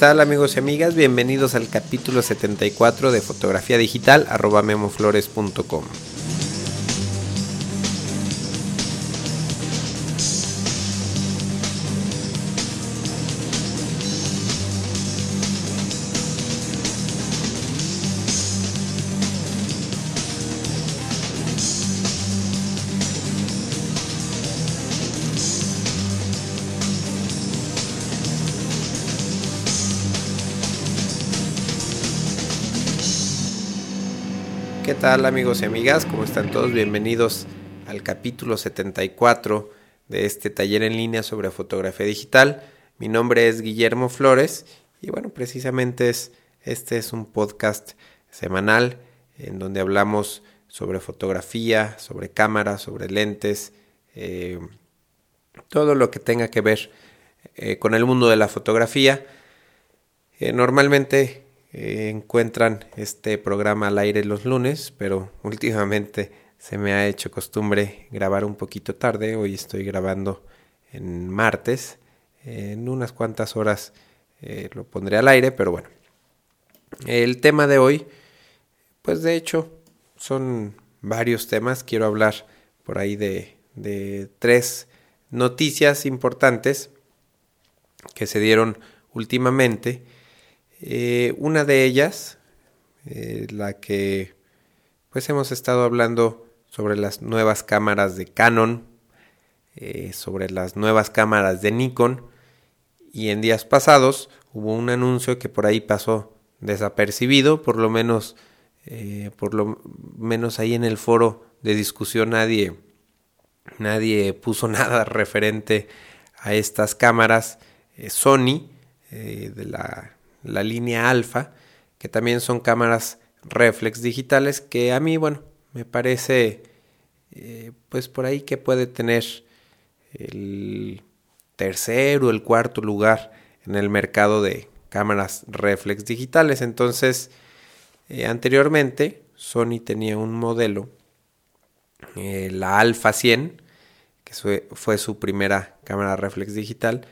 tal amigos y amigas? Bienvenidos al capítulo 74 de fotografía digital arroba memoflores.com. tal amigos y amigas? ¿Cómo están todos? Bienvenidos al capítulo 74 de este taller en línea sobre fotografía digital. Mi nombre es Guillermo Flores y bueno, precisamente es, este es un podcast semanal en donde hablamos sobre fotografía, sobre cámaras, sobre lentes, eh, todo lo que tenga que ver eh, con el mundo de la fotografía. Eh, normalmente eh, encuentran este programa al aire los lunes, pero últimamente se me ha hecho costumbre grabar un poquito tarde. Hoy estoy grabando en martes. En unas cuantas horas eh, lo pondré al aire, pero bueno. El tema de hoy, pues de hecho, son varios temas. Quiero hablar por ahí de, de tres noticias importantes que se dieron últimamente eh, una de ellas, eh, la que pues hemos estado hablando sobre las nuevas cámaras de Canon, eh, sobre las nuevas cámaras de Nikon y en días pasados hubo un anuncio que por ahí pasó desapercibido, por lo menos por lo menos ahí en el foro de discusión nadie nadie puso nada referente a estas cámaras Sony de la la línea alfa, que también son cámaras reflex digitales, que a mí, bueno, me parece, eh, pues por ahí que puede tener el tercer o el cuarto lugar en el mercado de cámaras reflex digitales. Entonces, eh, anteriormente, Sony tenía un modelo, eh, la Alpha 100, que fue, fue su primera cámara reflex digital.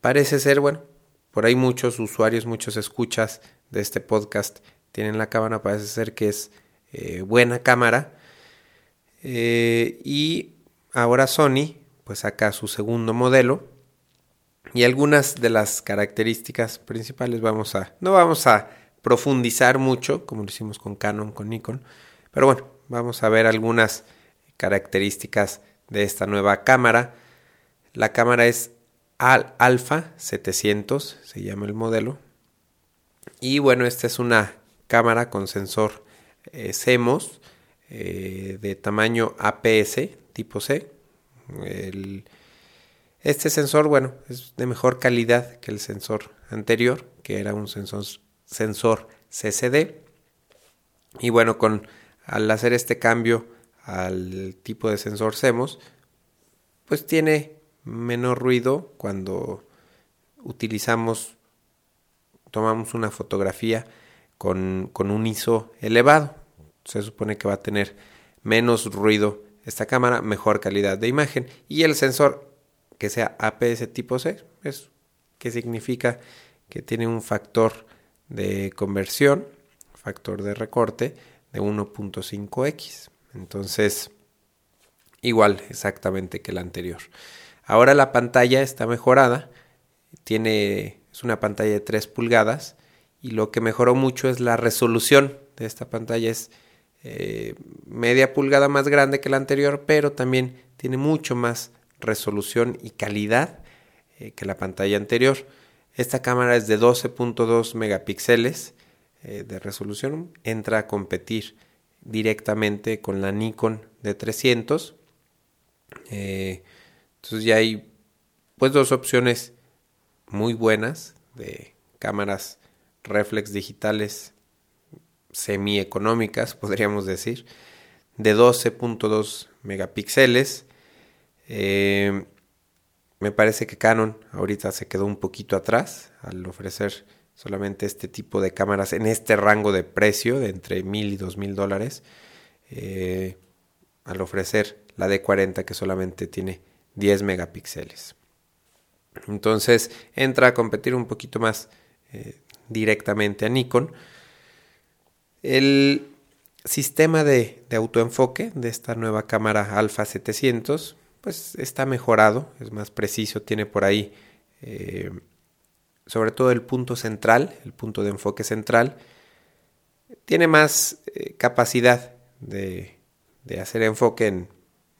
Parece ser, bueno, por ahí muchos usuarios, muchos escuchas de este podcast tienen la cámara, parece ser que es eh, buena cámara. Eh, y ahora Sony pues saca su segundo modelo y algunas de las características principales vamos a no vamos a profundizar mucho como lo hicimos con Canon con Nikon pero bueno vamos a ver algunas características de esta nueva cámara la cámara es al Alpha 700, se llama el modelo. Y bueno, esta es una cámara con sensor eh, CMOS eh, de tamaño APS tipo C. este sensor, bueno, es de mejor calidad que el sensor anterior, que era un sensor, sensor CCD. Y bueno, con, al hacer este cambio al tipo de sensor CMOS, pues tiene menor ruido cuando utilizamos, tomamos una fotografía con, con un ISO elevado. Se supone que va a tener menos ruido esta cámara, mejor calidad de imagen y el sensor que sea APS tipo C, es que significa que tiene un factor de conversión, factor de recorte de 1.5x. Entonces, igual exactamente que el anterior. Ahora la pantalla está mejorada, tiene, es una pantalla de 3 pulgadas y lo que mejoró mucho es la resolución de esta pantalla. Es eh, media pulgada más grande que la anterior, pero también tiene mucho más resolución y calidad eh, que la pantalla anterior. Esta cámara es de 12.2 megapíxeles eh, de resolución, entra a competir directamente con la Nikon de 300. Entonces ya hay pues dos opciones muy buenas de cámaras reflex digitales semi-económicas, podríamos decir, de 12.2 megapíxeles. Eh, me parece que Canon ahorita se quedó un poquito atrás al ofrecer solamente este tipo de cámaras en este rango de precio de entre mil y dos mil dólares. Eh, al ofrecer la D40 que solamente tiene 10 megapíxeles. Entonces entra a competir un poquito más directamente a Nikon. El sistema de, autoenfoque de esta nueva cámara Alpha 700 pues está mejorado, es más preciso, tiene por ahí eh, sobre todo el punto central, el punto de enfoque central, tiene más eh, capacidad de hacer enfoque en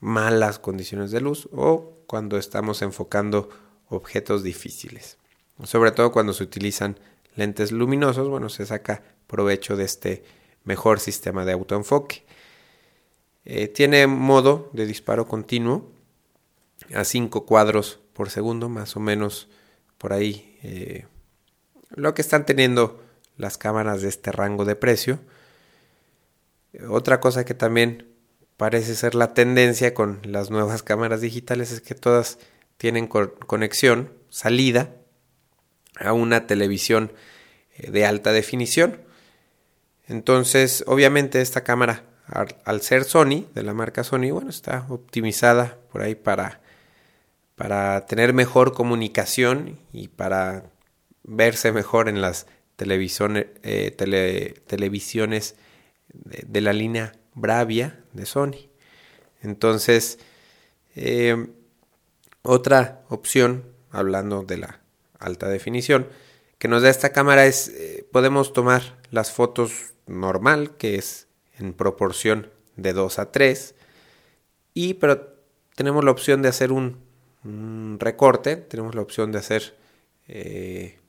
malas condiciones de luz o cuando estamos enfocando objetos difíciles. Sobre todo cuando se utilizan lentes luminosos, bueno, se saca provecho de este mejor sistema de autoenfoque. Eh, tiene modo de disparo continuo a 5 cuadros por segundo, más o menos por ahí eh, lo que están teniendo las cámaras de este rango de precio. Otra cosa que también parece ser la tendencia con las nuevas cámaras digitales es que todas tienen conexión, salida a una televisión eh, de alta definición. Entonces, obviamente esta cámara, al, ser Sony, de la marca Sony, bueno, está optimizada por ahí para, para tener mejor comunicación y para verse mejor en las televisiones, eh, televisiones de, la línea Bravia de Sony. Entonces, eh, otra opción, hablando de la alta definición, que nos da esta cámara es, eh, podemos tomar las fotos normal, que es en proporción de 2 a 3. Y pero tenemos la opción de hacer un, recorte, tenemos la opción de hacer eh,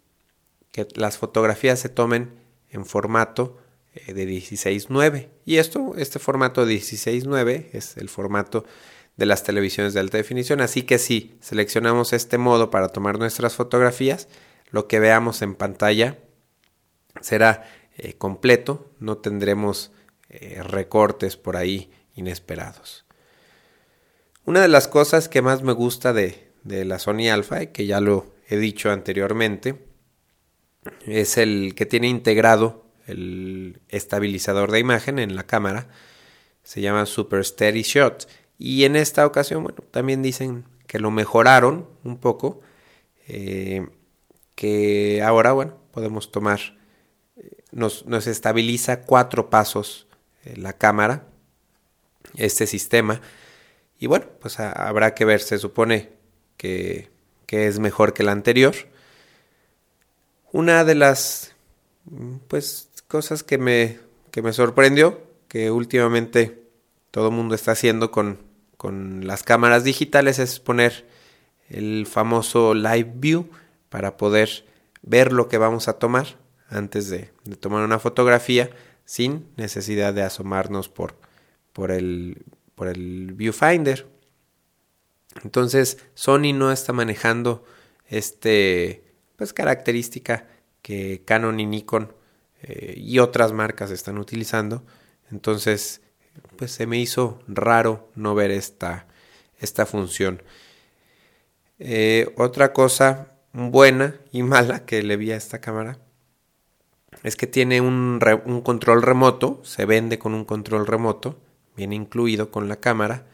que las fotografías se tomen en formato de 16.9. Y esto, este formato de 16.9 es el formato de las televisiones de alta definición. Así que si seleccionamos este modo para tomar nuestras fotografías, lo que veamos en pantalla será eh, completo, no tendremos eh, recortes por ahí inesperados. Una de las cosas que más me gusta de, de la Sony Alpha, que ya lo he dicho anteriormente, es el que tiene integrado el estabilizador de imagen en la cámara. Se llama Super Steady Shot. Y en esta ocasión, bueno, también dicen que lo mejoraron un poco. Eh, que ahora, bueno, podemos tomar nos, estabiliza cuatro pasos eh, la cámara, este sistema. Y bueno, pues habrá que ver, se supone que, que, es mejor que la anterior. Una de las pues cosas que me, que me sorprendió, que últimamente todo el mundo está haciendo con, con las cámaras digitales, es poner el famoso Live View para poder ver lo que vamos a tomar antes de, tomar una fotografía sin necesidad de asomarnos por, por, el, por el viewfinder. Entonces Sony no está manejando este pues característica que Canon y Nikon eh, y otras marcas están utilizando. Entonces pues se me hizo raro no ver esta, esta función. Eh, otra cosa buena y mala que le vi a esta cámara es que tiene un, control remoto, se vende con un control remoto, viene incluido con la cámara.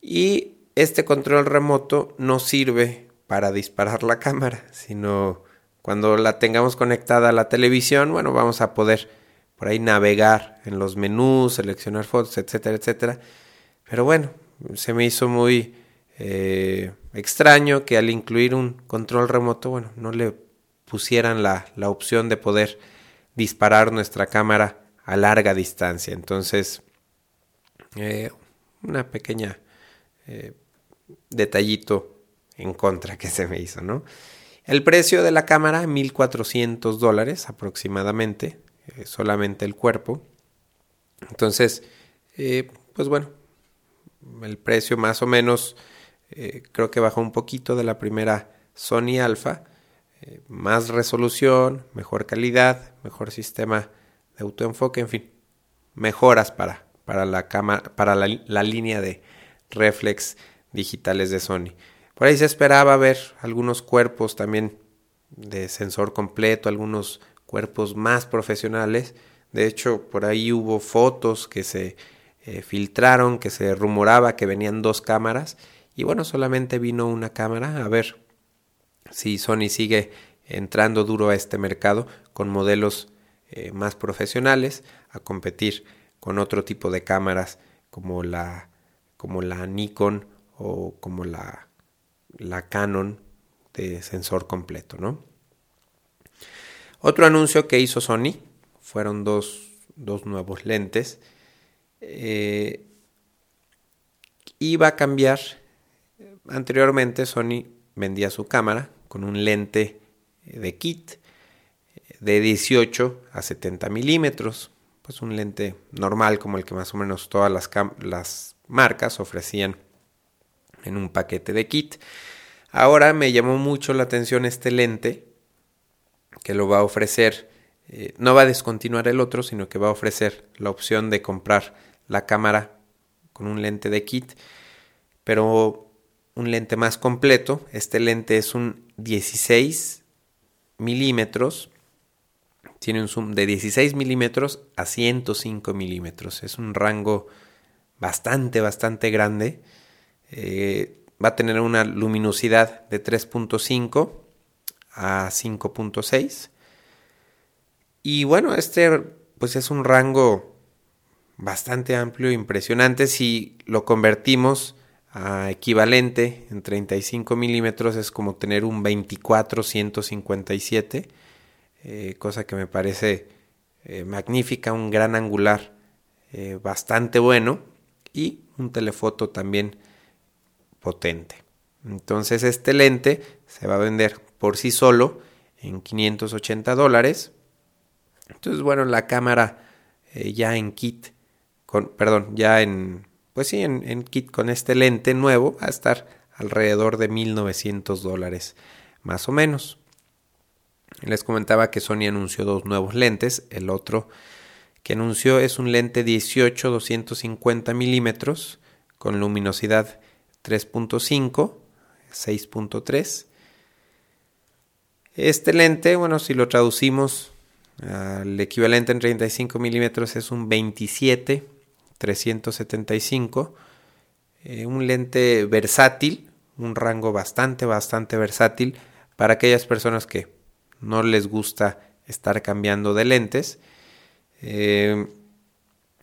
Y este control remoto no sirve para disparar la cámara, sino cuando la tengamos conectada a la televisión, bueno, vamos a poder por ahí navegar en los menús, seleccionar fotos, etcétera, etcétera. Pero bueno, se me hizo muy eh, extraño que al incluir un control remoto, bueno, no le pusieran la, la opción de poder disparar nuestra cámara a larga distancia. Entonces, eh, una pequeña eh, detallito en contra que se me hizo, ¿no? El precio de la cámara, 1.400 dólares aproximadamente, eh, solamente el cuerpo. Entonces, pues bueno, el precio más o menos creo que bajó un poquito de la primera Sony Alpha eh, más resolución, mejor calidad, mejor sistema de autoenfoque, en fin, mejoras para, para, la, para la, línea de reflex digitales de Sony. Por ahí se esperaba ver algunos cuerpos también de sensor completo, algunos cuerpos más profesionales. De hecho, por ahí hubo fotos que se eh, filtraron, que se rumoraba que venían dos cámaras. Y bueno, solamente vino una cámara. A ver si Sony sigue entrando duro a este mercado con modelos eh, más profesionales, a competir con otro tipo de cámaras como la, como la Nikon o como la, la Canon de sensor completo, ¿no? Otro anuncio que hizo Sony fueron dos, dos nuevos lentes. Eh, iba a cambiar. Anteriormente Sony vendía su cámara con un lente de kit de 18 a 70 milímetros. Pues un lente normal como el que más o menos todas las, las marcas ofrecían en un paquete de kit. Ahora me llamó mucho la atención este lente que lo va a ofrecer. Eh, no va a descontinuar el otro, sino que va a ofrecer la opción de comprar la cámara con un lente de kit, pero un lente más completo. Este lente es un 16 milímetros. Tiene un zoom de 16 milímetros a 105 milímetros. Es un rango bastante, bastante grande. Eh, va a tener una luminosidad de 3.5 a 5.6. Y bueno, este pues es un rango bastante amplio, impresionante. Si lo convertimos a equivalente en 35 milímetros es como tener un 24-157, eh, cosa que me parece eh, magnífica, un gran angular bastante bueno y un telefoto también potente. Entonces este lente se va a vender por sí solo en 580 dólares. Entonces bueno, la cámara ya en kit, con, perdón, ya en pues sí, en, kit con este lente nuevo va a estar alrededor de 1900 dólares más o menos. Les comentaba que Sony anunció dos nuevos lentes. El otro que anunció es un lente 18-250 milímetros con luminosidad 3.5, 6.3. Este lente, bueno, si lo traducimos al equivalente en 35 milímetros es un 27 375. Eh, un lente versátil, un rango bastante, bastante versátil para aquellas personas que no les gusta estar cambiando de lentes. Eh,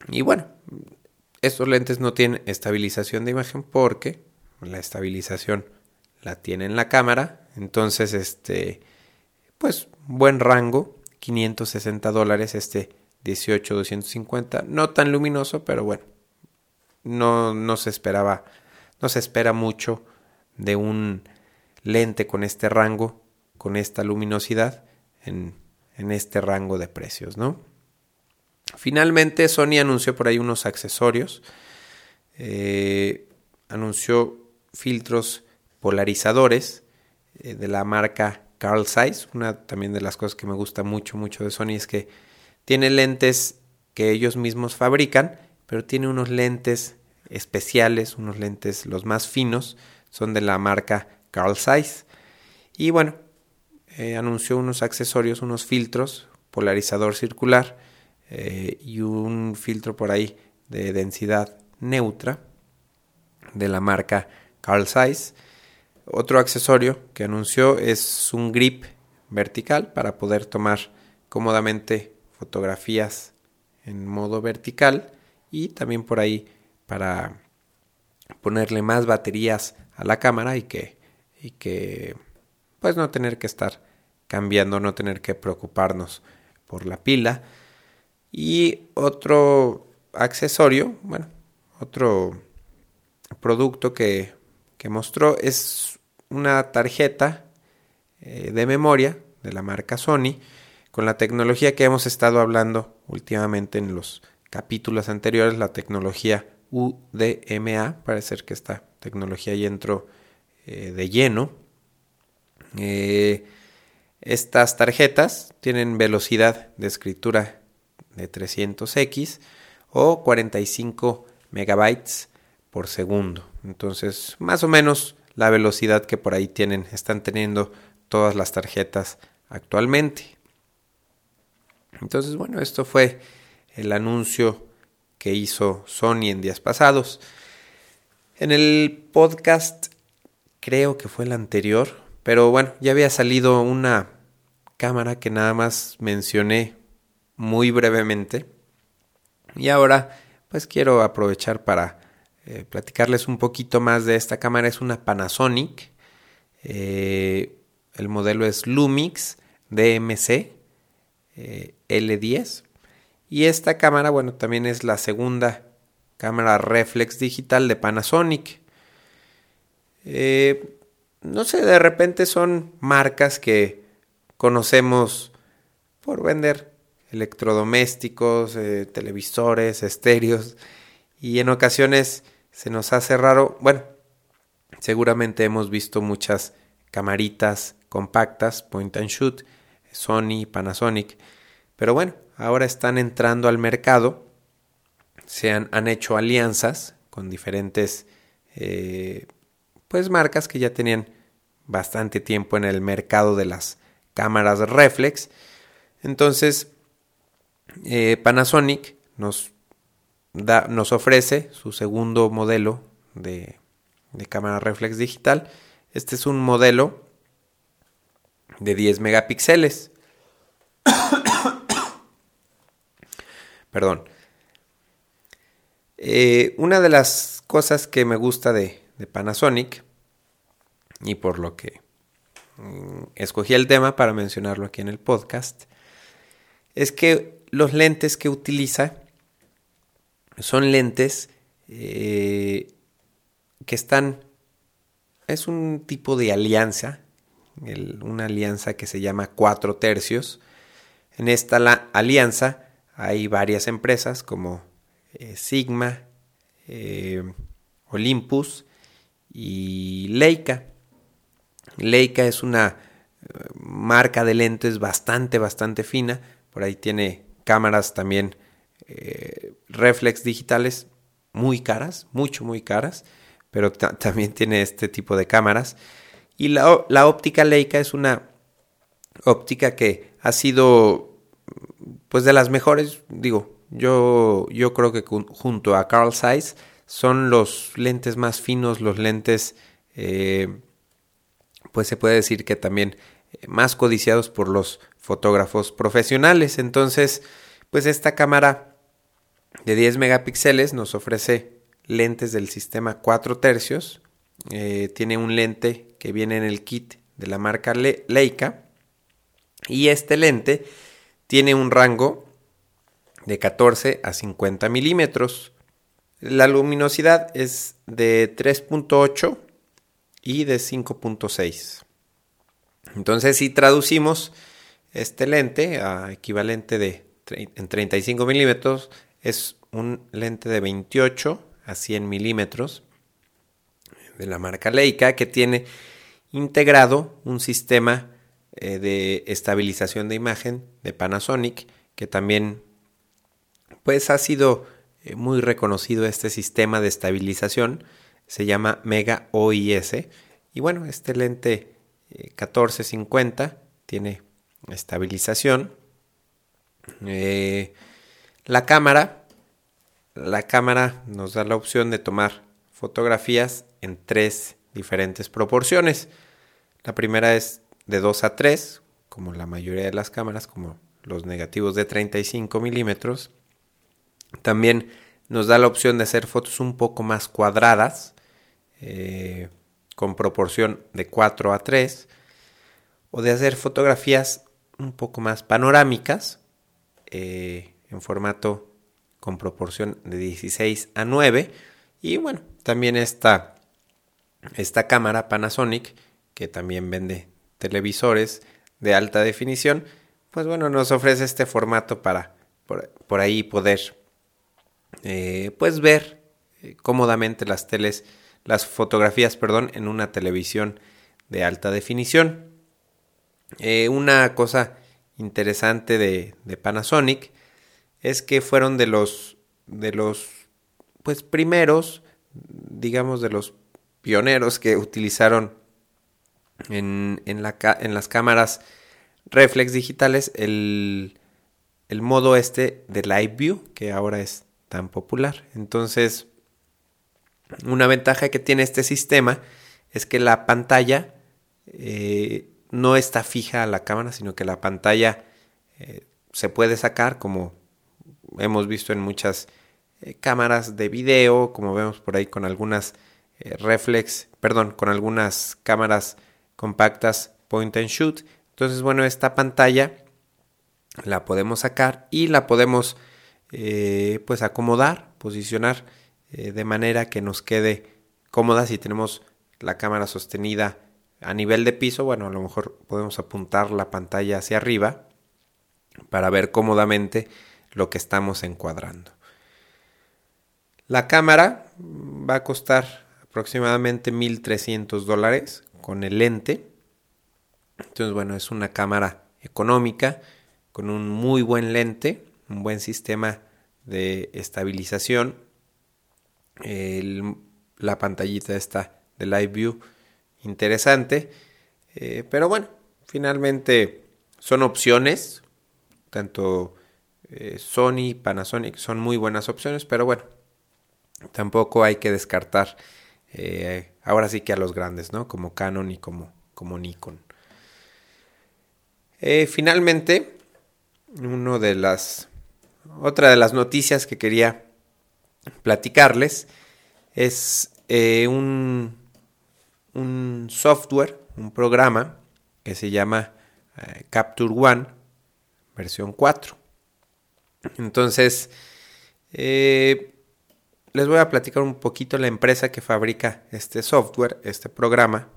y bueno, estos lentes no tienen estabilización de imagen porque la estabilización la tiene en la cámara. Entonces, este, pues buen rango, 560 dólares este 18-250. No tan luminoso, pero bueno, no, no se esperaba, no se espera mucho de un lente con este rango, con esta luminosidad en, en este rango de precios, ¿no? Finalmente Sony anunció por ahí unos accesorios, eh, anunció filtros polarizadores eh, de la marca Carl Zeiss. Una también de las cosas que me gusta mucho, mucho de Sony es que tiene lentes que ellos mismos fabrican, pero tiene unos lentes especiales, unos lentes los más finos, son de la marca Carl Zeiss. Y bueno, eh, anunció unos accesorios, unos filtros, polarizador circular eh, y un filtro por ahí de densidad neutra de la marca Carl Zeiss. Otro accesorio que anunció es un grip vertical para poder tomar cómodamente fotografías en modo vertical y también por ahí para ponerle más baterías a la cámara y que, y que pues no tener que estar cambiando, no tener que preocuparnos por la pila. Y otro accesorio, bueno, otro producto que, que mostró es una tarjeta eh, de memoria de la marca Sony con la tecnología que hemos estado hablando últimamente en los capítulos anteriores, la tecnología UDMA, parece que esta tecnología ya entró eh, de lleno. Eh, estas tarjetas tienen velocidad de escritura de 300x o 45 megabytes por segundo. Entonces, más o menos la velocidad que por ahí tienen, están teniendo todas las tarjetas actualmente. Entonces, bueno, esto fue el anuncio que hizo Sony en días pasados. En el podcast, creo que fue el anterior, pero bueno, ya había salido una cámara que nada más mencioné muy brevemente. Y ahora pues quiero aprovechar para eh, platicarles un poquito más de esta cámara. Es una Panasonic. Eh, el modelo es Lumix DMC eh, L10. Y esta cámara, bueno, también es la segunda cámara reflex digital de Panasonic. no sé, de repente son marcas que conocemos por vender electrodomésticos, televisores, estéreos y en ocasiones se nos hace raro, bueno, seguramente hemos visto muchas camaritas compactas, point and shoot, Sony, Panasonic, pero bueno, ahora están entrando al mercado, se han, han hecho alianzas con diferentes eh, pues marcas que ya tenían bastante tiempo en el mercado de las cámaras reflex. Entonces, eh, Panasonic nos nos ofrece su segundo modelo de, cámara reflex digital. Este es un modelo de 10 megapíxeles. Perdón. Eh, una de las cosas que me gusta de, Panasonic y por lo que mm, escogí el tema para mencionarlo aquí en el podcast es que los lentes que utiliza son lentes eh, que están, es un tipo de alianza, una alianza que se llama cuatro tercios. En esta alianza hay varias empresas como eh, Sigma, eh, Olympus y Leica. Leica es una marca de lentes bastante, bastante fina. Por ahí tiene cámaras también eh, reflex digitales muy caras, mucho, muy caras, pero también tiene este tipo de cámaras. Y la, la, óptica Leica es una óptica que ha sido, pues, de las mejores, digo, yo, yo creo que junto a Carl Zeiss son los lentes más finos, los lentes, eh, pues se puede decir que también eh, más codiciados por los fotógrafos profesionales. Entonces, pues esta cámara de 10 megapíxeles nos ofrece lentes del sistema 4 tercios. Eh, tiene un lente que viene en el kit de la marca Leica. Y este lente tiene un rango de 14 a 50 milímetros. La luminosidad es de 3.8 y de 5.6. Entonces, si traducimos este lente a equivalente de en 35 milímetros, es un lente de 28 a 100 milímetros de la marca Leica que tiene integrado un sistema eh, de estabilización de imagen de Panasonic que también pues ha sido eh, muy reconocido este sistema de estabilización. Se llama Mega OIS y bueno este lente 1450 eh, tiene estabilización la cámara, la cámara nos da la opción de tomar fotografías en tres diferentes proporciones. La primera es de 2 a 3, como la mayoría de las cámaras, como los negativos de 35 milímetros. También nos da la opción de hacer fotos un poco más cuadradas, eh, con proporción de 4 a 3, o de hacer fotografías un poco más panorámicas, eh, en formato con proporción de 16 a 9. Y bueno, también está esta cámara Panasonic, que también vende televisores de alta definición, pues bueno, nos ofrece este formato para por, ahí poder eh, pues ver eh, cómodamente las teles, las fotografías, perdón, en una televisión de alta definición. Eh, una cosa interesante de Panasonic es que fueron de los, de los, pues primeros, digamos, de los pioneros que utilizaron en, en, la, en las cámaras reflex digitales el, el modo este de Live View, que ahora es tan popular. Entonces, una ventaja que tiene este sistema es que la pantalla eh, no está fija a la cámara, sino que la pantalla eh, se puede sacar como hemos visto en muchas eh, cámaras de video, como vemos por ahí con algunas eh, reflex, perdón, con algunas cámaras compactas point and shoot. Entonces, bueno, esta pantalla la podemos sacar y la podemos pues acomodar, posicionar de manera que nos quede cómoda si tenemos la cámara sostenida a nivel de piso, bueno, a lo mejor podemos apuntar la pantalla hacia arriba para ver cómodamente lo que estamos encuadrando. La cámara va a costar aproximadamente 1300 dólares con el lente. Entonces, bueno, es una cámara económica con un muy buen lente, un buen sistema de estabilización. la pantallita está de Live View interesante. Eh, pero bueno, finalmente son opciones. Tanto eh, Sony, Panasonic son muy buenas opciones, pero bueno, tampoco hay que descartar eh, ahora sí que a los grandes, ¿no? Como Canon y como, como Nikon. finalmente, uno de las otra de las noticias que quería platicarles es un un software, un programa que se llama eh, Capture One versión 4. Entonces, eh, les voy a platicar un poquito la empresa que fabrica este software, este programa.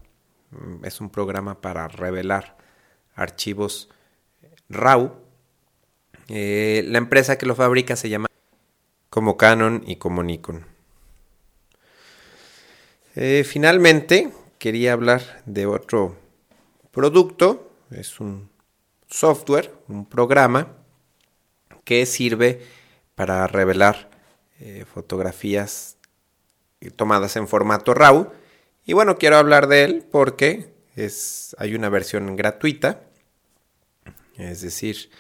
Mm, es un programa para revelar archivos RAW. Eh, la empresa que lo fabrica se llama como Canon y como Nikon. finalmente, quería hablar de otro producto. Es un software, un programa que sirve para revelar eh, fotografías tomadas en formato RAW. Y bueno, quiero hablar de él porque es, hay una versión gratuita, es decir,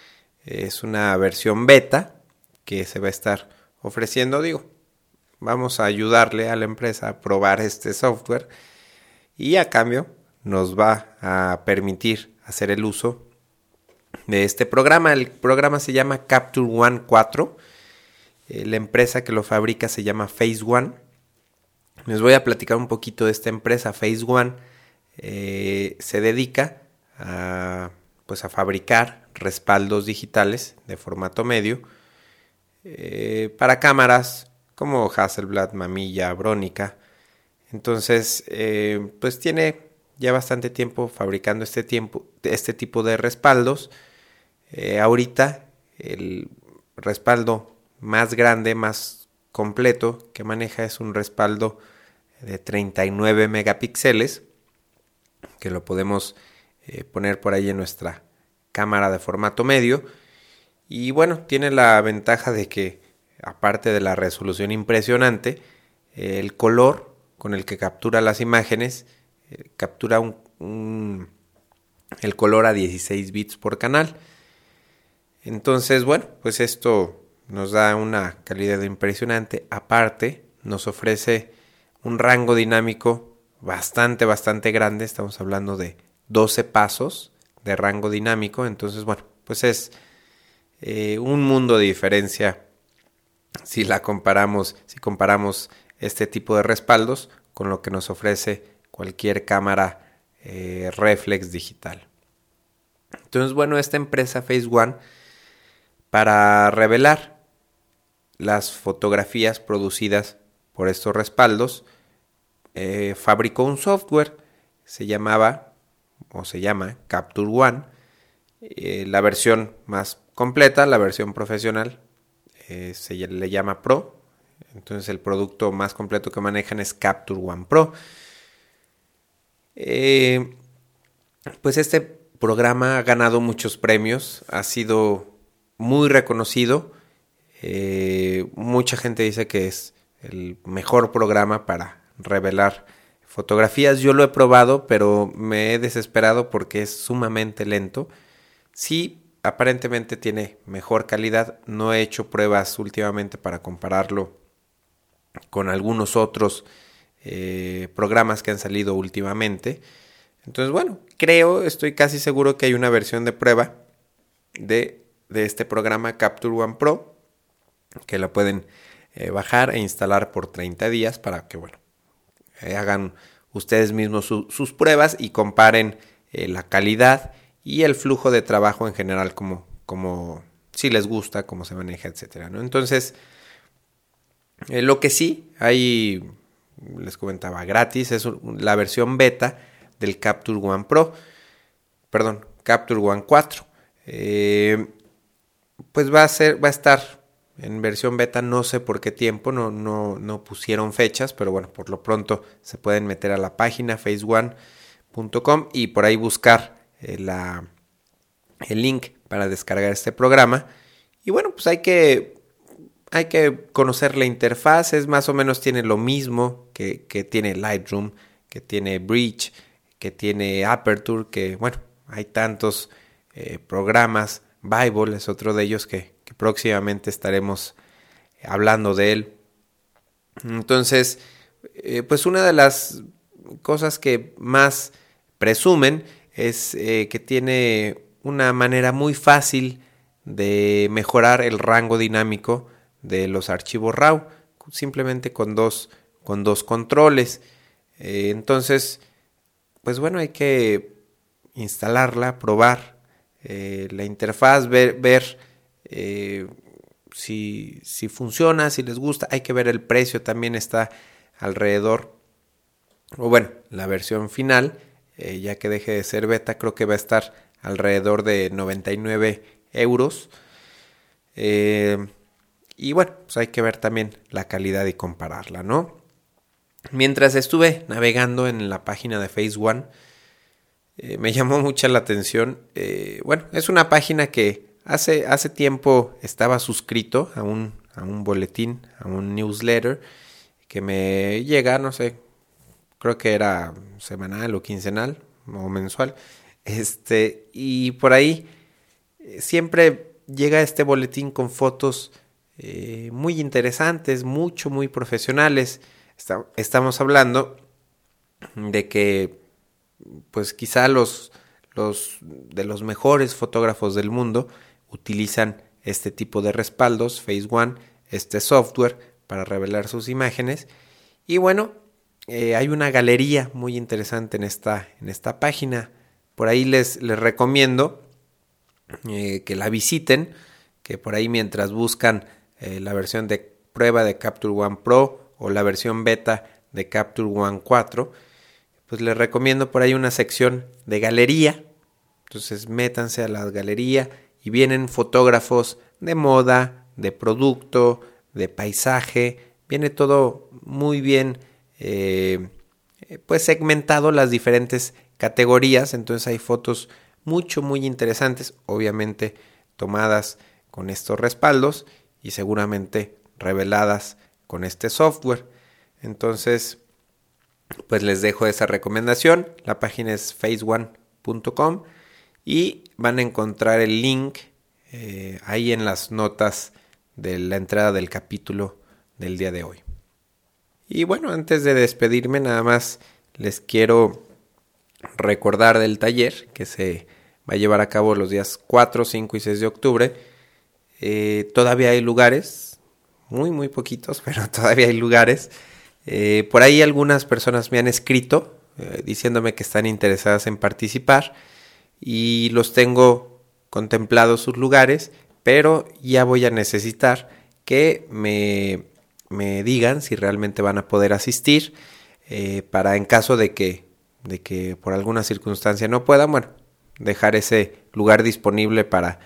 es una versión beta que se va a estar ofreciendo. Digo, vamos a ayudarle a la empresa a probar este software y a cambio nos va a permitir hacer el uso de este programa. El programa se llama Capture One 4. Eh, la empresa que lo fabrica se llama Phase One. Les voy a platicar un poquito de esta empresa. Phase One eh, se dedica a, pues a fabricar respaldos digitales de formato medio eh, para cámaras como Hasselblad, Mamilla, Brónica, entonces, pues tiene ya bastante tiempo fabricando este, tiempo, este tipo de respaldos. Eh, ahorita el respaldo más grande, más completo que maneja es un respaldo de 39 megapíxeles que lo podemos eh, poner por ahí en nuestra cámara de formato medio y bueno tiene la ventaja de que aparte de la resolución impresionante el color con el que captura las imágenes, eh, captura un, el color a 16 bits por canal. Entonces, bueno, pues esto nos da una calidad impresionante. Aparte, nos ofrece un rango dinámico bastante, bastante grande. Estamos hablando de 12 pasos de rango dinámico. Entonces, bueno, pues es eh, un mundo de diferencia si la comparamos, si comparamos este tipo de respaldos con lo que nos ofrece cualquier cámara eh, reflex digital. Entonces, bueno, esta empresa Phase One, para revelar las fotografías producidas por estos respaldos, eh, fabricó un software, se llamaba, o se llama Capture One, eh, la versión más completa, la versión profesional, se le llama Pro, entonces el producto más completo que manejan es Capture One Pro. Eh, pues este programa ha ganado muchos premios, ha sido muy reconocido. Eh, mucha gente dice que es el mejor programa para revelar fotografías. Yo lo he probado, pero me he desesperado porque es sumamente lento. Sí, aparentemente tiene mejor calidad. No he hecho pruebas últimamente para compararlo con algunos otros eh, programas que han salido últimamente. Entonces, bueno, creo, estoy casi seguro que hay una versión de prueba de, este programa Capture One Pro que la pueden eh, bajar e instalar por 30 días para que, bueno, eh, hagan ustedes mismos sus pruebas y comparen la calidad y el flujo de trabajo en general, como, como si les gusta, cómo se maneja, etcétera. Entonces, lo que sí, hay, les comentaba, gratis, es la versión beta del Capture One Pro, perdón, Capture One 4. Eh, pues va a ser, va a estar en versión beta, no sé por qué tiempo, no, no, pusieron fechas, pero bueno, por lo pronto se pueden meter a la página face1.com y por ahí buscar eh, la, el link para descargar este programa. Y bueno, pues hay que, hay que conocer la interfaz, es más o menos tiene lo mismo que, tiene Lightroom, que tiene Bridge, que tiene Aperture, que bueno, hay tantos eh, programas. Bible es otro de ellos que, próximamente estaremos hablando de él. Entonces, eh, pues una de las cosas que más presumen es eh, que tiene una manera muy fácil de mejorar el rango dinámico de los archivos RAW, simplemente con dos, con dos controles. entonces, pues bueno, hay que instalarla, probar eh, la interfaz, ver, ver eh, si, si, funciona, si les gusta. Hay que ver el precio, también está alrededor, o bueno, la versión final, eh, ya que deje de ser beta, creo que va a estar alrededor de 99 euros. Y bueno, pues hay que ver también la calidad y compararla, ¿no? Mientras estuve navegando en la página de Phase One, eh, me llamó mucha la atención. Eh, bueno, es una página que hace, hace tiempo estaba suscrito a un, a un boletín, a un newsletter, que me llega, no sé, creo que era semanal o quincenal o mensual. Este, y por ahí eh, siempre llega este boletín con fotos muy interesantes, mucho, muy profesionales estamos hablando de que pues quizá los, los de los mejores fotógrafos del mundo utilizan este tipo de respaldos, Phase One, este software para revelar sus imágenes. Y bueno, eh, hay una galería muy interesante en esta, en esta página. Por ahí les, les recomiendo eh, que la visiten, que por ahí mientras buscan eh, la versión de prueba de Capture One Pro o la versión beta de Capture One 4, pues les recomiendo por ahí una sección de galería. Entonces métanse a la galería y vienen fotógrafos de moda, de producto, de paisaje. Viene todo muy bien eh, pues segmentado las diferentes categorías. Entonces hay fotos mucho, muy interesantes, obviamente tomadas con estos respaldos y seguramente reveladas con este software. Entonces, pues les dejo esa recomendación. La página es phaseone.com y van a encontrar el link eh, ahí en las notas de la entrada del capítulo del día de hoy. Y bueno, antes de despedirme, nada más les quiero recordar del taller que se va a llevar a cabo los días 4, 5 y 6 de octubre. Eh, todavía hay lugares, muy, muy poquitos, pero todavía hay lugares. Eh, por ahí algunas personas me han escrito eh, diciéndome que están interesadas en participar y los tengo contemplados sus lugares, pero ya voy a necesitar que me, me digan si realmente van a poder asistir para en caso de que, de que por alguna circunstancia no puedan, bueno, dejar ese lugar disponible para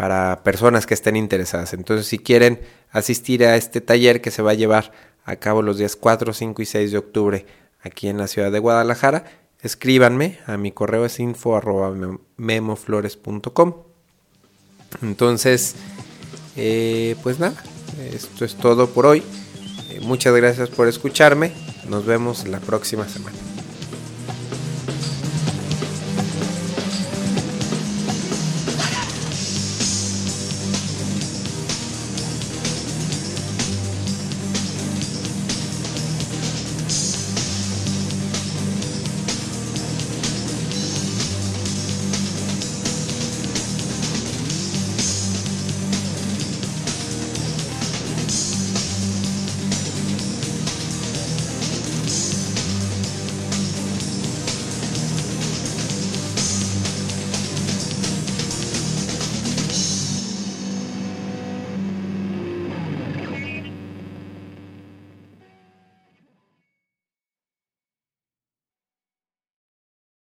para personas que estén interesadas. Entonces, si quieren asistir a este taller que se va a llevar a cabo los días 4, 5 y 6 de octubre aquí en la ciudad de Guadalajara, escríbanme a mi correo es info arroba memoflores.com. Entonces, eh, pues nada, esto es todo por hoy. Eh, muchas gracias por escucharme. Nos vemos la próxima semana.